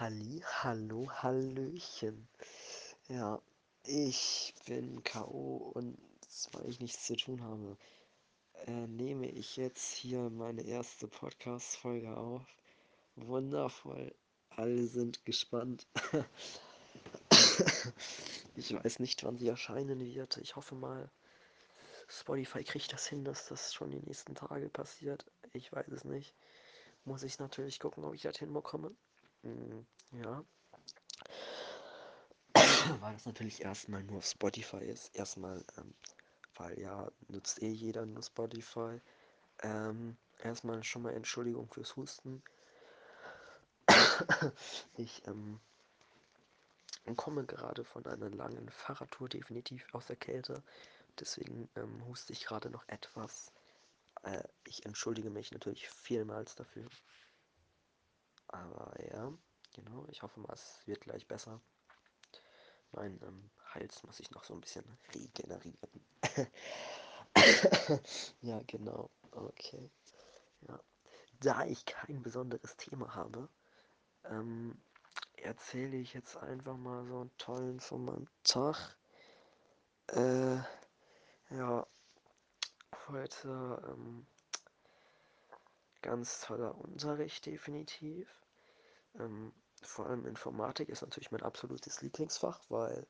Halli, hallo, hallöchen. Ja, ich bin K.O. und weil ich nichts zu tun habe, äh, nehme ich jetzt hier meine erste Podcast-Folge auf. Wundervoll. Alle sind gespannt. ich weiß nicht, wann sie erscheinen wird. Ich hoffe mal, Spotify kriegt das hin, dass das schon die nächsten Tage passiert. Ich weiß es nicht. Muss ich natürlich gucken, ob ich das hinbekomme. Hm, ja. weil das natürlich erstmal nur auf Spotify ist. Erstmal, ähm, weil ja, nutzt eh jeder nur Spotify. Ähm, erstmal schon mal Entschuldigung fürs Husten. ich ähm, komme gerade von einer langen Fahrradtour definitiv aus der Kälte. Deswegen ähm, huste ich gerade noch etwas. Äh, ich entschuldige mich natürlich vielmals dafür. Aber ja, genau, ich hoffe mal, es wird gleich besser. Mein ähm, Hals muss ich noch so ein bisschen regenerieren. ja, genau. Okay. Ja. Da ich kein besonderes Thema habe, ähm, erzähle ich jetzt einfach mal so einen tollen von meinem Tag. Äh, ja, heute ähm, ganz toller Unterricht definitiv. Ähm, vor allem Informatik ist natürlich mein absolutes Lieblingsfach, weil,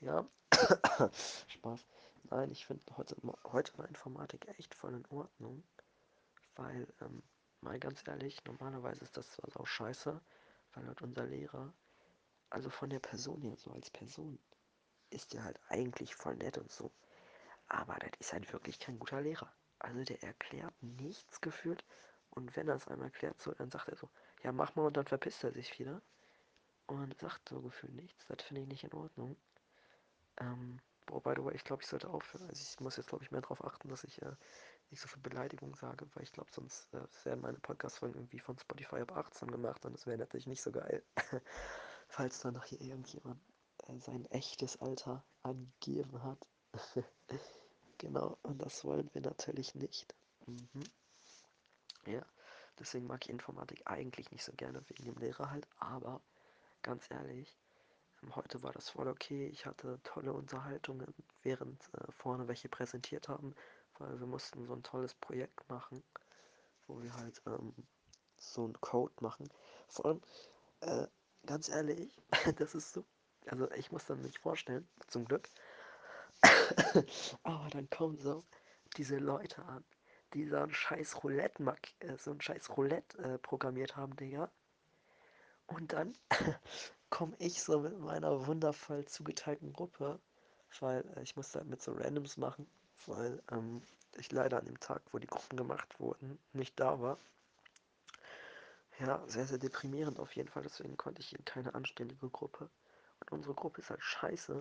ja, Spaß. Nein, ich finde heute, heute war Informatik echt voll in Ordnung, weil, ähm, mal ganz ehrlich, normalerweise ist das zwar auch scheiße, weil halt unser Lehrer, also von der Person her, so als Person, ist der halt eigentlich voll nett und so, aber das ist halt wirklich kein guter Lehrer. Also der erklärt nichts gefühlt und wenn er es einmal erklärt, so, dann sagt er so, ja mach mal und dann verpisst er sich wieder und sagt so gefühlt nichts. Das finde ich nicht in Ordnung. Ähm, boah, by the way, ich glaube, ich sollte aufhören. Also ich muss jetzt, glaube ich, mehr darauf achten, dass ich äh, nicht so viel Beleidigung sage, weil ich glaube, sonst äh, werden meine Podcast-Folgen irgendwie von Spotify ab 18 gemacht und das wäre natürlich nicht so geil. Falls da noch hier irgendjemand äh, sein echtes Alter angegeben hat. genau, und das wollen wir natürlich nicht. Mhm. Ja, deswegen mag ich Informatik eigentlich nicht so gerne wegen dem Lehrer halt, aber ganz ehrlich, Heute war das voll okay. Ich hatte tolle Unterhaltungen, während äh, vorne welche präsentiert haben, weil wir mussten so ein tolles Projekt machen, wo wir halt ähm, so einen Code machen. Vor allem, äh, ganz ehrlich, das ist so, also ich muss dann nicht vorstellen, zum Glück, aber dann kommen so diese Leute an, die so ein scheiß Roulette, äh, so ein scheiß Roulette äh, programmiert haben, Digga. Und dann komme ich so mit meiner wundervoll zugeteilten Gruppe, weil äh, ich musste halt mit so Randoms machen, weil ähm, ich leider an dem Tag, wo die Gruppen gemacht wurden, nicht da war. Ja, sehr, sehr deprimierend auf jeden Fall, deswegen konnte ich in keine anständige Gruppe. Und unsere Gruppe ist halt scheiße.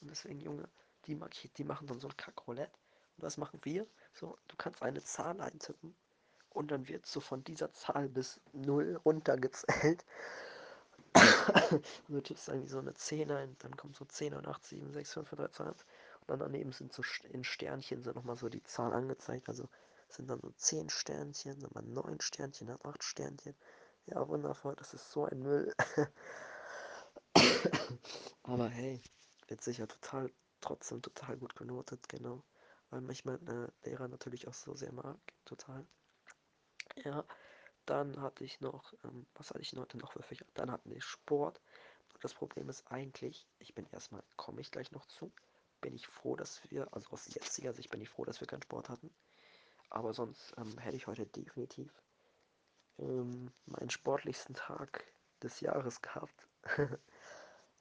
Und deswegen, Junge, die, die machen dann so ein Kack-Roulette. Und was machen wir? So, du kannst eine Zahl eintippen und dann wird so von dieser Zahl bis 0 runtergezählt. du tippst irgendwie so eine 10 ein, dann kommt so 10, 9, 8, 7, 6, 5, 4, 3, 2, 1. Und dann daneben sind so in Sternchen so nochmal so die Zahlen angezeigt. Also sind dann so 10 Sternchen, nochmal 9 Sternchen, dann 8 Sternchen. Ja, wundervoll, das ist so ein Müll. Aber hey, wird sicher total, trotzdem total gut genotet, genau. Weil mich mein äh, Lehrer natürlich auch so sehr mag, total. Ja, dann hatte ich noch, ähm, was hatte ich heute noch für Fächer? Dann hatten wir Sport. Das Problem ist eigentlich, ich bin erstmal, komme ich gleich noch zu, bin ich froh, dass wir, also aus jetziger Sicht bin ich froh, dass wir keinen Sport hatten. Aber sonst ähm, hätte ich heute definitiv ähm, meinen sportlichsten Tag des Jahres gehabt.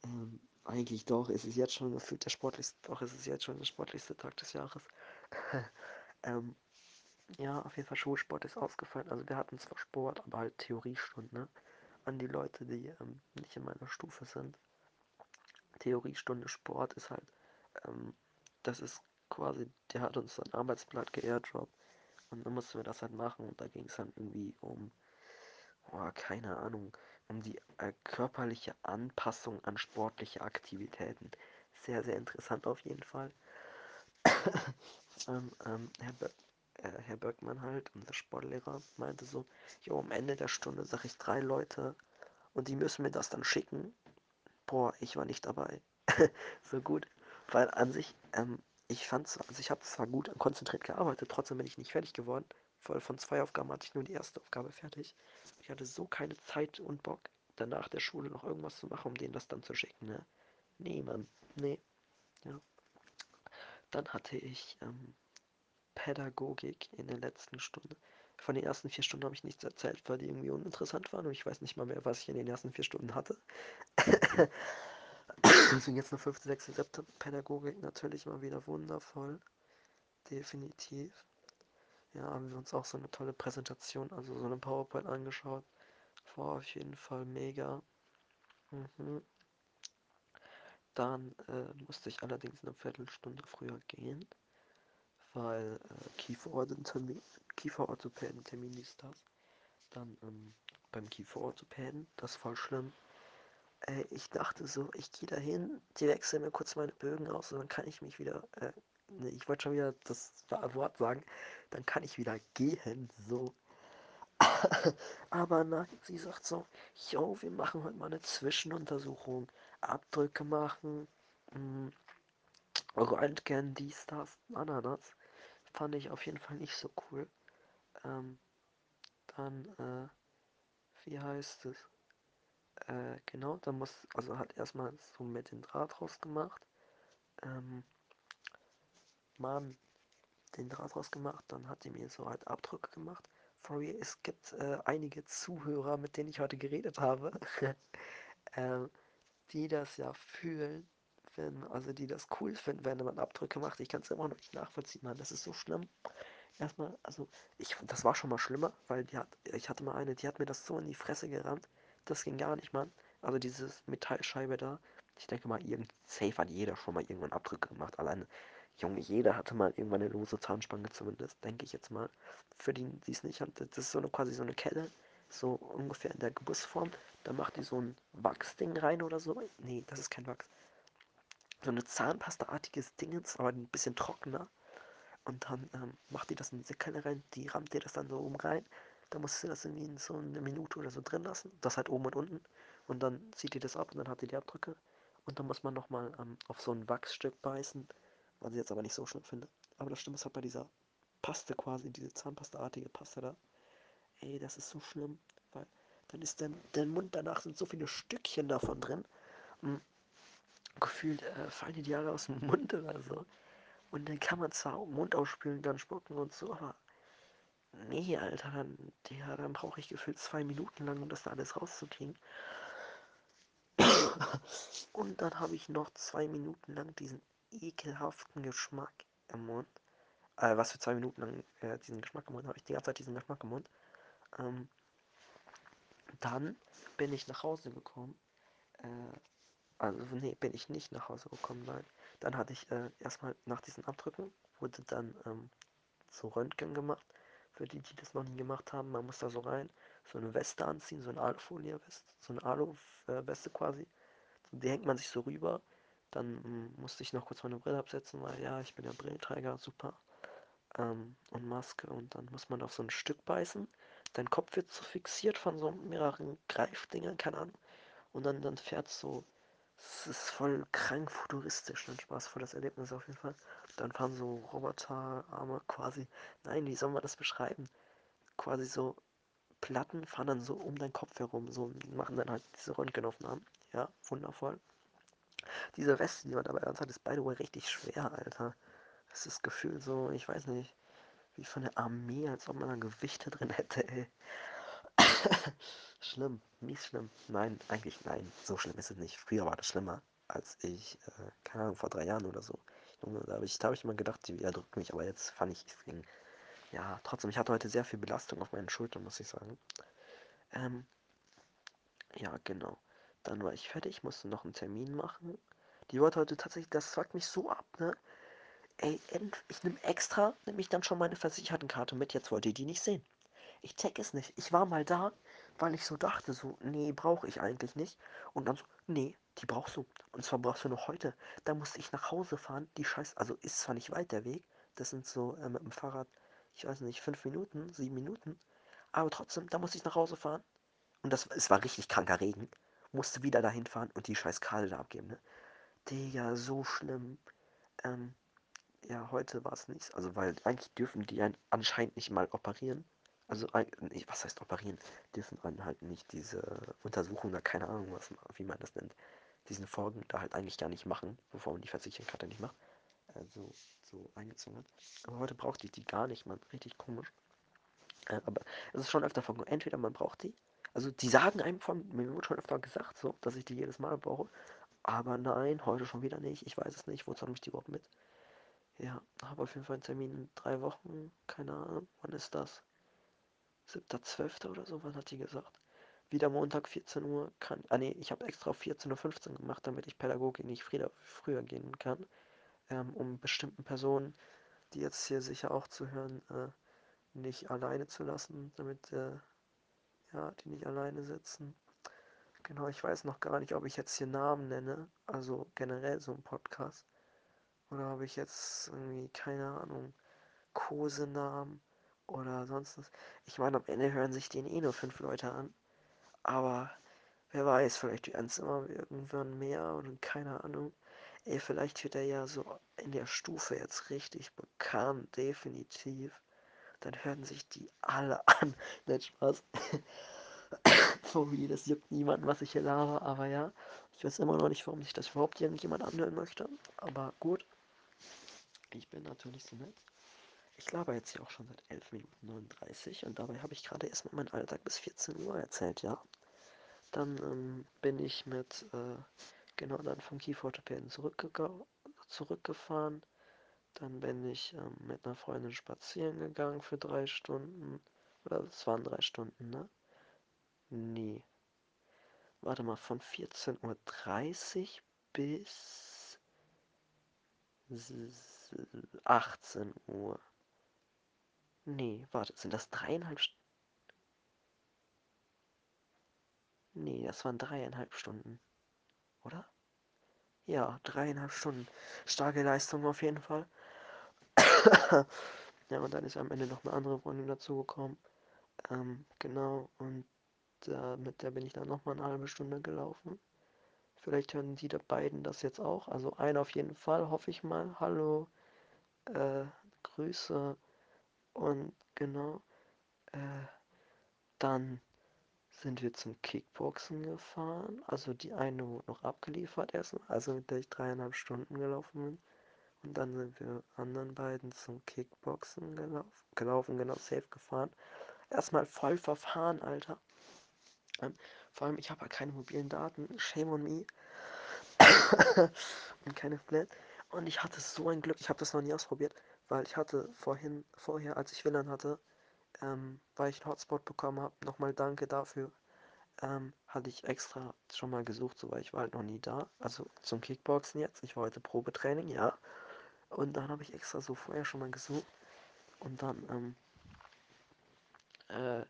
ähm, eigentlich doch, ist es jetzt schon gefühlt der sportlichste, doch ist es jetzt schon der sportlichste Tag des Jahres. ähm, ja, auf jeden Fall Schulsport ist ausgefallen. Also wir hatten zwar Sport, aber halt Theoriestunden, ne? An die Leute, die ähm, nicht in meiner Stufe sind. Theoriestunde Sport ist halt, ähm, das ist quasi, der hat uns ein Arbeitsblatt geairdroppt und dann mussten wir das halt machen und da ging es dann irgendwie um, oh, keine Ahnung, um die äh, körperliche Anpassung an sportliche Aktivitäten. Sehr, sehr interessant auf jeden Fall. ähm, ähm, Herr, Bö äh, Herr Böckmann halt, unser Sportlehrer, meinte so, jo, am Ende der Stunde sag ich drei Leute und die müssen mir das dann schicken. Boah, ich war nicht dabei. so gut, weil an sich, ähm, ich fand's, also ich habe zwar gut konzentriert gearbeitet, trotzdem bin ich nicht fertig geworden, weil von zwei Aufgaben hatte ich nur die erste Aufgabe fertig. Ich hatte so keine Zeit und Bock, danach der Schule noch irgendwas zu machen, um denen das dann zu schicken, ne? Nee, Mann, nee, ja. Dann hatte ich ähm, Pädagogik in der letzten Stunde. Von den ersten vier Stunden habe ich nichts erzählt, weil die irgendwie uninteressant waren und ich weiß nicht mal mehr, was ich in den ersten vier Stunden hatte. Deswegen jetzt eine fünfte, sechste, siebte Pädagogik natürlich mal wieder wundervoll. Definitiv. Ja, haben wir uns auch so eine tolle Präsentation, also so eine PowerPoint angeschaut. War auf jeden Fall mega. Mhm. Dann äh, musste ich allerdings eine Viertelstunde früher gehen, weil äh, Kieferorthopäden, Kieferorthopäden-Termin ist das. Dann ähm, beim Kieferorthopäden, das ist voll schlimm. Ey, ich dachte so, ich gehe dahin, die wechseln mir kurz meine Bögen aus und dann kann ich mich wieder, äh, ich wollte schon wieder das Wort sagen, dann kann ich wieder gehen, so. Aber nein, sie sagt so, yo, wir machen heute mal eine Zwischenuntersuchung, Abdrücke machen, mh, Röntgen, dies, das, Ananas. Fand ich auf jeden Fall nicht so cool. Ähm, dann, äh, wie heißt es? Äh, genau, dann muss, also hat erstmal so mit dem Draht rausgemacht. Ähm, Mann, den Draht rausgemacht, dann hat die mir so halt Abdrücke gemacht. Sorry, es gibt äh, einige Zuhörer, mit denen ich heute geredet habe, ähm, die das ja fühlen, wenn, also die das cool finden, wenn man Abdrücke macht. Ich kann es immer noch nicht nachvollziehen, Mann. Das ist so schlimm. Erstmal, also ich, das war schon mal schlimmer, weil die hat, ich hatte mal eine, die hat mir das so in die Fresse gerammt. Das ging gar nicht, Mann. Also dieses Metallscheibe da. Ich denke mal, irgend safe hat jeder schon mal irgendwann Abdrücke gemacht. Alleine, Junge, jeder hatte mal irgendwann eine lose Zahnspange zumindest, denke ich jetzt mal. Für die, die es nicht hat, das ist so eine quasi so eine Kelle, so ungefähr in der Gebussform. Da macht die so ein Wachsding rein oder so. Nee, das ist kein Wachs. So eine Zahnpasta-artiges Dingens, aber ein bisschen trockener. Und dann ähm, macht die das in diese Kelle rein, die rammt dir das dann so oben rein. Da musst du das irgendwie in so eine Minute oder so drin lassen. Das halt oben und unten. Und dann zieht die das ab und dann hat die die Abdrücke. Und dann muss man nochmal ähm, auf so ein Wachsstück beißen, was ich jetzt aber nicht so schlimm finde. Aber das Schlimme ist halt bei dieser Paste quasi, diese Zahnpasta-artige Paste da. Ey, das ist so schlimm, weil dann ist dein, dein Mund danach sind so viele Stückchen davon drin. Und gefühlt äh, fallen die Jahre aus dem Mund oder so. Und dann kann man zwar Mund ausspülen, dann spucken und so, aber nee, Alter, dann, ja, dann brauche ich gefühlt zwei Minuten lang, um das da alles rauszukriegen. und dann habe ich noch zwei Minuten lang diesen ekelhaften Geschmack im Mund. Äh, was für zwei Minuten lang äh, diesen Geschmack im Mund habe ich die ganze Zeit diesen Geschmack im Mund. Ähm, dann bin ich nach Hause gekommen. Äh, also, nee, bin ich nicht nach Hause gekommen, nein. Dann hatte ich äh, erstmal nach diesen Abdrücken, wurde dann ähm, so Röntgen gemacht. Für die, die das noch nie gemacht haben, man muss da so rein, so eine Weste anziehen, so eine Alufolie-Weste, so eine Alu-Weste quasi. Die hängt man sich so rüber. Dann mm, musste ich noch kurz meine Brille absetzen, weil ja, ich bin ja Brillenträger, super. Ähm, und Maske und dann muss man auf so ein Stück beißen. Dein Kopf wird so fixiert von so mehreren Greifdingern, keine Ahnung. Und dann, dann fährt so es ist voll krank futuristisch, ein spaßvolles Erlebnis auf jeden Fall. Dann fahren so Roboterarme quasi, nein, wie soll man das beschreiben? Quasi so Platten fahren dann so um deinen Kopf herum, so machen dann halt diese Röntgenaufnahmen. Ja, wundervoll. Diese Weste, die man dabei anhat, ist by the way richtig schwer, Alter. Das ist das Gefühl so, ich weiß nicht, wie von der Armee, als ob man da Gewichte drin hätte, ey. Schlimm, mies schlimm. Nein, eigentlich nein. So schlimm ist es nicht. Früher war das schlimmer, als ich, äh, keine Ahnung, vor drei Jahren oder so. Da habe ich, da hab ich immer gedacht, die erdrückt mich, aber jetzt fand ich, es ging. Ja, trotzdem, ich hatte heute sehr viel Belastung auf meinen Schultern, muss ich sagen. Ähm, ja, genau. Dann war ich fertig, musste noch einen Termin machen. Die wollte heute tatsächlich, das fuckt mich so ab, ne? Ey, ich nehme extra, nehme ich dann schon meine Versichertenkarte mit, jetzt wollt ihr die nicht sehen. Ich check es nicht. Ich war mal da, weil ich so dachte, so, nee, brauche ich eigentlich nicht. Und dann so, nee, die brauchst du. Und zwar brauchst du noch heute. Da musste ich nach Hause fahren. Die Scheiße, also ist zwar nicht weit der Weg. Das sind so äh, mit dem Fahrrad, ich weiß nicht, fünf Minuten, sieben Minuten. Aber trotzdem, da musste ich nach Hause fahren. Und das, es war richtig kranker Regen. Musste wieder dahin fahren und die scheiß Karte da abgeben, ne? Digga, so schlimm. Ähm, ja, heute war es nicht. Also, weil eigentlich dürfen die einen anscheinend nicht mal operieren. Also, nee, was heißt operieren? Dürfen einen halt nicht diese Untersuchung da, keine Ahnung, was, wie man das nennt, diesen Vorgang da halt eigentlich gar nicht machen, bevor man die Versicherungskarte nicht macht. Also, so eingezogen hat. Aber heute brauchte ich die gar nicht, man. Richtig komisch. Äh, aber es ist schon öfter vorgekommen. Entweder man braucht die. Also, die sagen einem von, mir wurde schon öfter gesagt, so, dass ich die jedes Mal brauche. Aber nein, heute schon wieder nicht. Ich weiß es nicht. Wozu habe ich die überhaupt mit? Ja, habe auf jeden Fall einen Termin in drei Wochen. Keine Ahnung, wann ist das? 7.12. oder so, wann hat die gesagt? Wieder Montag 14 Uhr kann. Ah ne, ich habe extra auf 14.15 Uhr gemacht, damit ich Pädagogik nicht früher, früher gehen kann. Ähm, um bestimmten Personen, die jetzt hier sicher auch zuhören, äh, nicht alleine zu lassen, damit äh, ja, die nicht alleine sitzen. Genau, ich weiß noch gar nicht, ob ich jetzt hier Namen nenne, also generell so ein Podcast. Oder habe ich jetzt irgendwie, keine Ahnung, Kosenamen oder sonst was. Ich meine, am Ende hören sich den eh nur fünf Leute an. Aber wer weiß, vielleicht werden es immer irgendwann mehr oder keine Ahnung. Ey, vielleicht wird er ja so in der Stufe jetzt richtig bekannt, definitiv. Dann hören sich die alle an. Nein, Spaß. Sorry, das juckt niemanden, was ich hier laber, aber ja. Ich weiß immer noch nicht, warum sich das überhaupt irgendjemand anhören möchte. Aber gut. Ich bin natürlich so nett. Ich laber jetzt hier auch schon seit 11 Minuten 39 und dabei habe ich gerade erstmal meinen Alltag bis 14 Uhr erzählt, ja. Dann ähm, bin ich mit, äh, genau dann vom Kieferorthopäden zurückgefahren. Dann bin ich ähm, mit einer Freundin spazieren gegangen für drei Stunden. Oder es waren drei Stunden, ne? Nee. Warte mal, von 14.30 Uhr bis 18 Uhr. Nee, warte, sind das dreieinhalb Stunden? Nee, das waren dreieinhalb Stunden. Oder? Ja, dreieinhalb Stunden. Starke Leistung auf jeden Fall. ja, und dann ist am Ende noch eine andere Freundin dazugekommen. Ähm, genau, und äh, mit der bin ich dann nochmal eine halbe Stunde gelaufen. Vielleicht hören die da beiden das jetzt auch. Also einer auf jeden Fall, hoffe ich mal. Hallo, äh, Grüße. Und genau, äh, dann sind wir zum Kickboxen gefahren. Also die eine wurde noch abgeliefert erstmal, also mit der ich dreieinhalb Stunden gelaufen bin. Und dann sind wir anderen beiden zum Kickboxen gelaufen, gelaufen genau, safe gefahren. Erstmal voll verfahren, Alter. Ähm, vor allem, ich habe halt keine mobilen Daten. Shame on me. und keine Flat. Und ich hatte so ein Glück, ich habe das noch nie ausprobiert, weil ich hatte vorhin, vorher, als ich WLAN hatte, ähm, weil ich einen Hotspot bekommen habe, nochmal danke dafür, ähm, hatte ich extra schon mal gesucht, so weil ich war halt noch nie da. Also zum Kickboxen jetzt. Ich war heute Probetraining, ja. Und dann habe ich extra so vorher schon mal gesucht. Und dann, ähm, äh,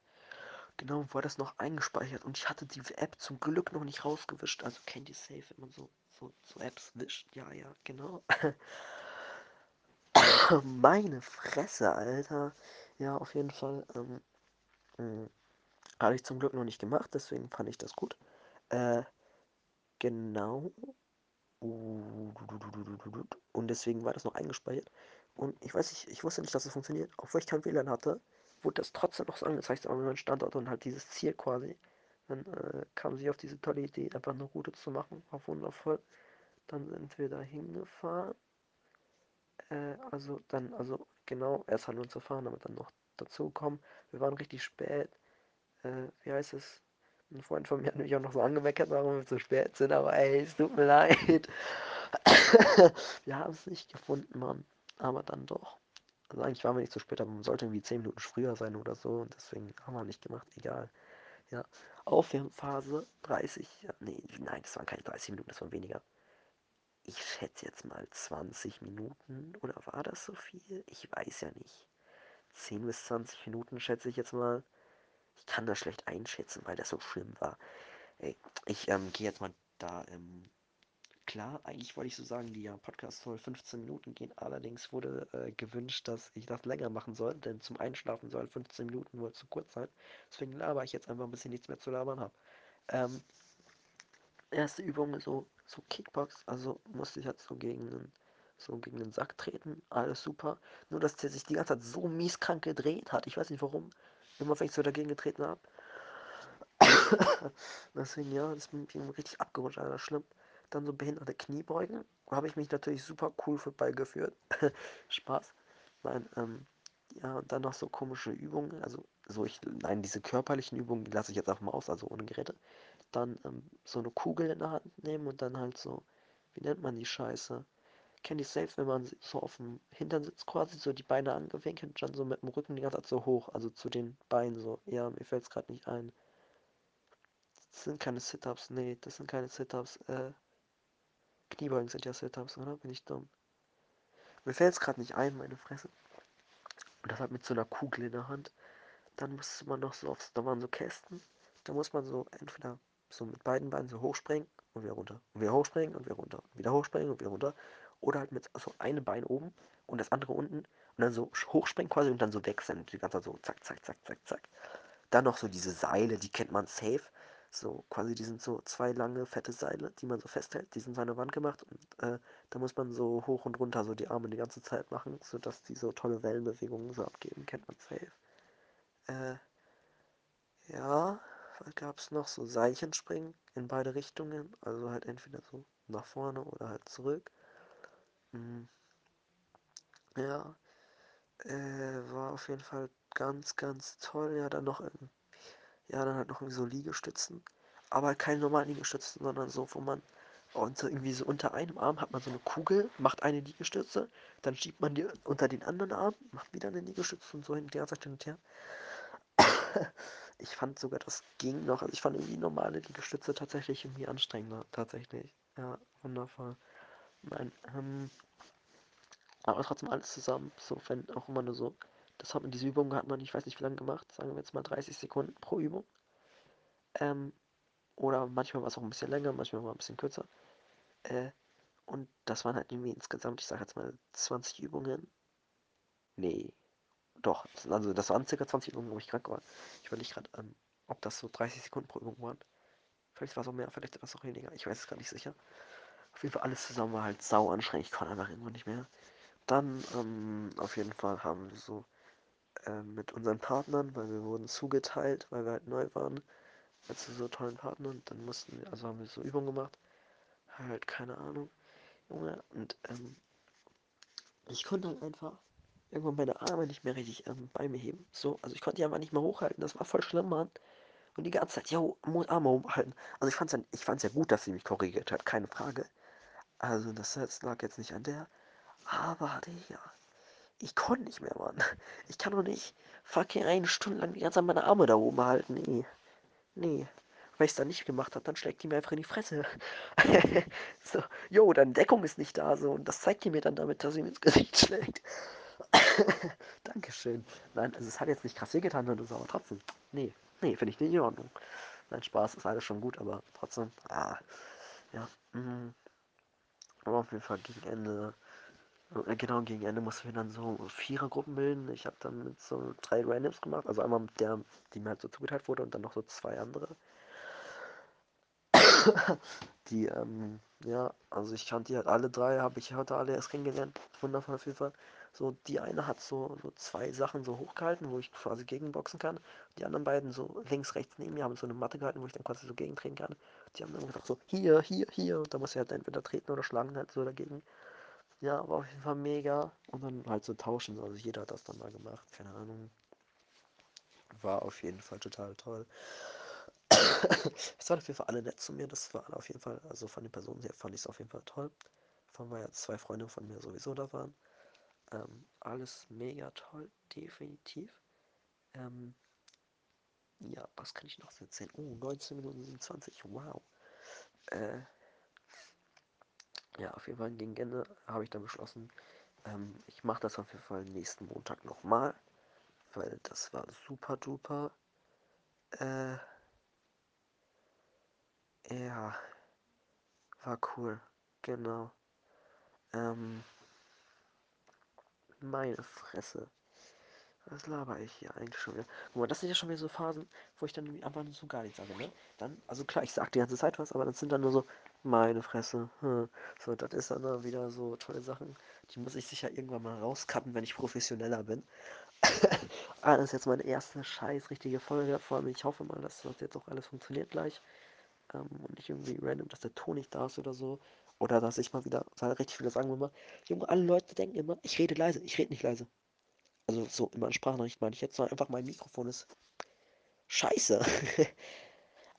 genau, war das noch eingespeichert. Und ich hatte die App zum Glück noch nicht rausgewischt. Also kennt ihr safe, wenn man so, so, so Apps wischt. Ja, ja, genau. Meine Fresse, Alter. Ja, auf jeden Fall. Ähm, mh, habe ich zum Glück noch nicht gemacht, deswegen fand ich das gut. Äh, genau. Und deswegen war das noch eingespeichert. Und ich weiß nicht, ich wusste nicht, dass es das funktioniert. Obwohl ich kein WLAN hatte, wurde das trotzdem noch so angezeigt, aber mein Standort und halt dieses Ziel quasi. Dann äh, kam sie auf diese tolle Idee, einfach eine Route zu machen. War wundervoll. Dann sind wir da hingefahren. Äh, also dann, also genau, erst Hallo zu fahren, aber dann noch dazu kommen. Wir waren richtig spät. Äh, wie heißt es? Ein Freund von mir hat mich auch noch so angemeckert, warum wir zu spät sind, aber ey, es tut mir leid. wir haben es nicht gefunden, Mann. Aber dann doch. Also eigentlich waren wir nicht zu spät, aber man sollte irgendwie 10 Minuten früher sein oder so. Und deswegen haben wir nicht gemacht. Egal. Ja. Aufwärmphase 30. Ja, nee, nein, das waren keine 30 Minuten, das waren weniger. Ich schätze jetzt mal 20 Minuten. Oder war das so viel? Ich weiß ja nicht. 10 bis 20 Minuten schätze ich jetzt mal. Ich kann das schlecht einschätzen, weil das so schlimm war. Ey, ich ähm, gehe jetzt mal da im Klar, eigentlich wollte ich so sagen, die ja, Podcast soll 15 Minuten gehen. Allerdings wurde äh, gewünscht, dass ich das länger machen soll, denn zum Einschlafen soll 15 Minuten wohl zu kurz sein. Deswegen laber ich jetzt einfach ein bisschen nichts mehr zu labern habe. Ähm, erste Übung so, so Kickbox, also musste ich halt so gegen einen, so gegen den Sack treten, alles super. Nur dass der sich die ganze Zeit so mies krank gedreht hat. Ich weiß nicht warum. Immer wenn ich so dagegen getreten habe. Deswegen ja, das bin ich richtig abgerutscht, Alter, schlimm. Dann so behinderte Kniebeugen. Habe ich mich natürlich super cool für beigeführt. Spaß. Nein, ähm, ja, und dann noch so komische Übungen. Also, so ich, nein, diese körperlichen Übungen, die lasse ich jetzt einfach mal aus, also ohne Geräte. Dann ähm, so eine Kugel in der Hand nehmen und dann halt so, wie nennt man die Scheiße? Kennt ihr safe, wenn man so auf dem Hintern sitzt quasi, so die Beine angewinkelt und dann so mit dem Rücken die ganze Zeit so hoch, also zu den Beinen so. Ja, mir fällt es gerade nicht ein. Das sind keine Sit-Ups, nee, das sind keine Sit-Ups. Äh, Kniebeugen sind ja Sit-Ups, oder? Bin ich dumm? Mir fällt es gerade nicht ein, meine Fresse. Und das halt mit so einer Kugel in der Hand. Dann musste man noch so aufs, da waren so Kästen. Da muss man so entweder so mit beiden Beinen so hochspringen und wieder runter. Und wieder hochspringen und wieder runter. Wieder hochspringen und wieder runter. Oder halt mit so einem Bein oben und das andere unten. Und dann so hochspringen quasi und dann so wechseln. Die ganze Zeit so zack, zack, zack, zack, zack. Dann noch so diese Seile, die kennt man safe. So, quasi, die sind so zwei lange, fette Seile, die man so festhält. Die sind so an der Wand gemacht und äh, da muss man so hoch und runter so die Arme die ganze Zeit machen, sodass die so tolle Wellenbewegungen so abgeben. Kennt man safe. Äh, ja, was gab's noch? So Seilchenspringen in beide Richtungen. Also halt entweder so nach vorne oder halt zurück. Hm, ja, äh, war auf jeden Fall ganz, ganz toll. Ja, dann noch im Ja, dann halt noch irgendwie so Liegestützen. Aber halt keine normalen Liegestützen, sondern so, wo man und irgendwie so unter einem Arm hat man so eine Kugel, macht eine Liegestütze, dann schiebt man die unter den anderen Arm, macht wieder eine Liegestütze und so hin, ganze Zeit hin und her. Ich fand sogar, das ging noch. Also ich fand irgendwie normale Liegestütze tatsächlich irgendwie anstrengender. Tatsächlich. Ja, wundervoll. Nein, ähm, aber trotzdem alles zusammen. So, wenn auch immer nur so. Das hat man, diese Übung hat man, ich weiß nicht wie lange gemacht, sagen wir jetzt mal 30 Sekunden pro Übung. Ähm, Oder manchmal war es auch ein bisschen länger, manchmal war es ein bisschen kürzer. Äh, und das waren halt irgendwie insgesamt, ich sag jetzt mal 20 Übungen. Nee, doch. Also das waren circa 20 Übungen, wo ich krank war. Ich überlege gerade, ähm, ob das so 30 Sekunden pro Übung waren. Vielleicht war es auch mehr, vielleicht war es auch weniger. Ich weiß es gar nicht sicher. Auf jeden Fall alles zusammen war halt sau anstrengend. Ich konnte einfach irgendwann nicht mehr. Dann, ähm, auf jeden Fall haben wir so äh, mit unseren Partnern, weil wir wurden zugeteilt, weil wir halt neu waren, zu so tollen Partnern. Dann mussten wir, also haben wir so Übungen gemacht. Halt, keine Ahnung. Junge, und ähm, ich konnte halt einfach irgendwann meine Arme nicht mehr richtig ähm, bei mir heben. So, also ich konnte die einfach nicht mehr hochhalten. Das war voll schlimm, Mann. Und die ganze Zeit, yo, Arme hochhalten. Also ich fand's ja, ich fand's ja gut, dass sie mich korrigiert hat, keine Frage. Also das, das lag jetzt nicht an der. Aber, Digga, ich konnte nicht mehr, Mann. Ich kann doch nicht fucking eine Stunde lang die ganze Zeit meine Arme da oben halten. Nee. Nee. Wenn ich es dann nicht gemacht habe, dann schlägt die mir einfach in die Fresse. so, jo, deine Deckung ist nicht da, so. Und das zeigt die mir dann damit, dass sie mir ins Gesicht schlägt. Dankeschön. Nein, also es hat jetzt nicht krass wehgetan oder so, aber trotzdem. Nee, nee, finde ich nicht in Ordnung. Nein, Spaß ist alles schon gut, aber trotzdem. Ah, ja. Mm, aber auf jeden Fall gegen Ende. Äh, Genau, gegen Ende mussten wir dann so Vierergruppen bilden. Ich habe dann mit so drei Randoms gemacht. Also einmal mit der, die mir halt so zugeteilt wurde und dann noch so zwei andere. Die, ähm, ja, also ich kannte die halt alle drei, habe ich heute alle erst kennengelernt. Wundervoll auf jeden Fall. So, die eine hat so, so zwei Sachen so hochgehalten, wo ich quasi gegenboxen kann. Die anderen beiden so links, rechts neben mir haben so eine Matte gehalten, wo ich dann quasi so gegentreten kann. Die haben dann gesagt so, hier, hier, hier. Und da muss ich halt entweder treten oder schlagen halt so dagegen. Ja, war auf jeden Fall mega. Und dann halt so tauschen. Also jeder hat das dann mal gemacht. Keine Ahnung. War auf jeden Fall total toll. es waren auf jeden Fall alle nett zu mir. Das war auf jeden Fall, also von den Personen her fand ich es auf jeden Fall toll. Von weil ja zwei Freunde von mir sowieso da waren. Ähm, alles mega toll, definitiv. Ähm, ja, was kann ich noch erzählen? Oh, 19 Minuten 27, wow. Äh, ja, auf jeden Fall gegen Ende habe ich dann beschlossen, ähm, ich mache das auf jeden Fall nächsten Montag nochmal, weil das war super duper. Äh, ja, war cool. genau. Ähm, meine Fresse. Was laber ich hier eigentlich schon wieder? Guck mal, das sind ja schon wieder so Phasen, wo ich dann einfach so gar nichts sage, ne? Dann, also klar, ich sag die ganze Zeit was, aber das sind dann nur so, meine Fresse. Hm. So, das ist dann da wieder so tolle Sachen. Die muss ich sicher irgendwann mal rauscutten, wenn ich professioneller bin. ah, das ist jetzt meine erste scheiß richtige Folge. Vor allem, ich hoffe mal, dass das jetzt auch alles funktioniert gleich. Ähm, und nicht irgendwie random, dass der Ton nicht da ist oder so. Oder dass ich mal wieder, weil richtig viele sagen immer, Junge, alle Leute denken immer, ich rede leise. Ich rede nicht leise. Also so in meiner Sprachnachricht meine ich jetzt, sondern einfach mein Mikrofon ist scheiße.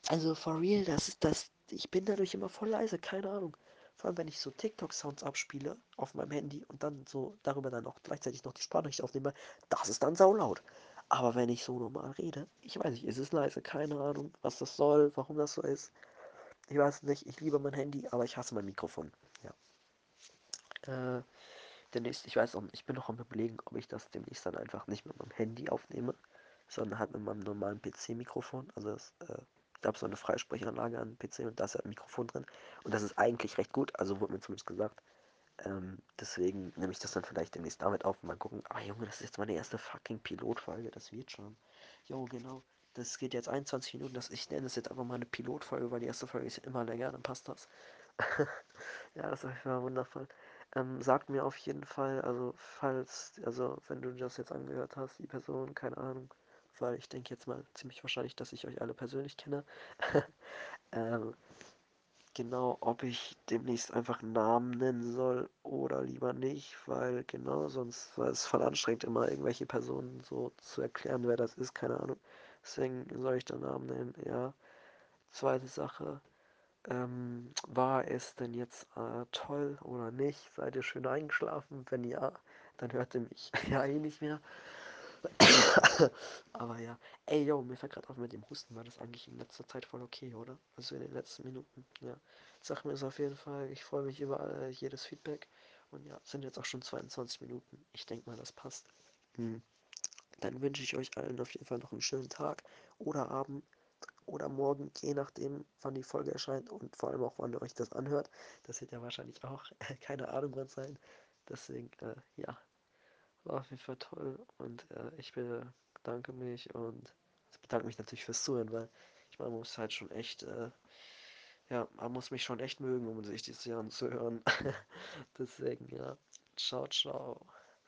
also for real, das ist das. Ich bin dadurch immer voll leise, keine Ahnung. Vor allem, wenn ich so TikTok-Sounds abspiele auf meinem Handy und dann so darüber dann auch gleichzeitig noch die Sprachnachricht aufnehme, das ist dann saulaut. Aber wenn ich so normal rede, ich weiß nicht, ist es leise, keine Ahnung, was das soll, warum das so ist. Ich weiß nicht, ich liebe mein Handy, aber ich hasse mein Mikrofon. Ja. Äh, demnächst, ich weiß auch, ich bin noch am überlegen, ob ich das demnächst dann einfach nicht mit meinem Handy aufnehme, sondern halt mit meinem normalen PC-Mikrofon. Also das, äh, ich habe so eine Freisprechanlage an PC und da ist ja ein Mikrofon drin. Und das ist eigentlich recht gut, also wurde mir zumindest gesagt. Ähm, deswegen nehme ich das dann vielleicht demnächst damit auf und mal gucken. Ah Junge, das ist jetzt meine erste fucking Pilotfolge, das wird schon. Jo, genau. Das geht jetzt 21 Minuten. Das, ich nenne es jetzt einfach mal eine Pilotfolge, weil die erste Folge ist immer länger, dann passt das. Ja, das war wundervoll. Ähm, sagt mir auf jeden Fall, also falls, also wenn du das jetzt angehört hast, die Person, keine Ahnung, weil ich denke jetzt mal ziemlich wahrscheinlich, dass ich euch alle persönlich kenne. ähm, genau, ob ich demnächst einfach einen Namen nennen soll oder lieber nicht, weil genau, sonst war es voll anstrengend, immer irgendwelche Personen so zu erklären, wer das ist, keine Ahnung. Deswegen soll ich den Namen nennen, ja. Zweite Sache. Ähm, war es denn jetzt äh, toll oder nicht? Seid ihr schön eingeschlafen? Wenn ja, dann hört ihr mich ja eh nicht mehr. Aber ja. Ey, yo, mir fällt gerade auf mit dem Husten, war das eigentlich in letzter Zeit voll okay, oder? Also in den letzten Minuten. Ja. Sag mir es auf jeden Fall. Ich freue mich über äh, jedes Feedback. Und ja, sind jetzt auch schon 22 Minuten. Ich denke mal, das passt. Hm. Dann wünsche ich euch allen auf jeden Fall noch einen schönen Tag oder Abend oder morgen, je nachdem, wann die Folge erscheint und vor allem auch, wann ihr euch das anhört. Das wird ja wahrscheinlich auch keine Ahnung wann sein. Deswegen, äh, ja, war auf jeden Fall toll und äh, ich bedanke mich und bedanke mich natürlich fürs Zuhören, weil ich meine, man muss halt schon echt, äh, ja, man muss mich schon echt mögen, um sich das hier anzuhören. Deswegen, ja, ciao, ciao.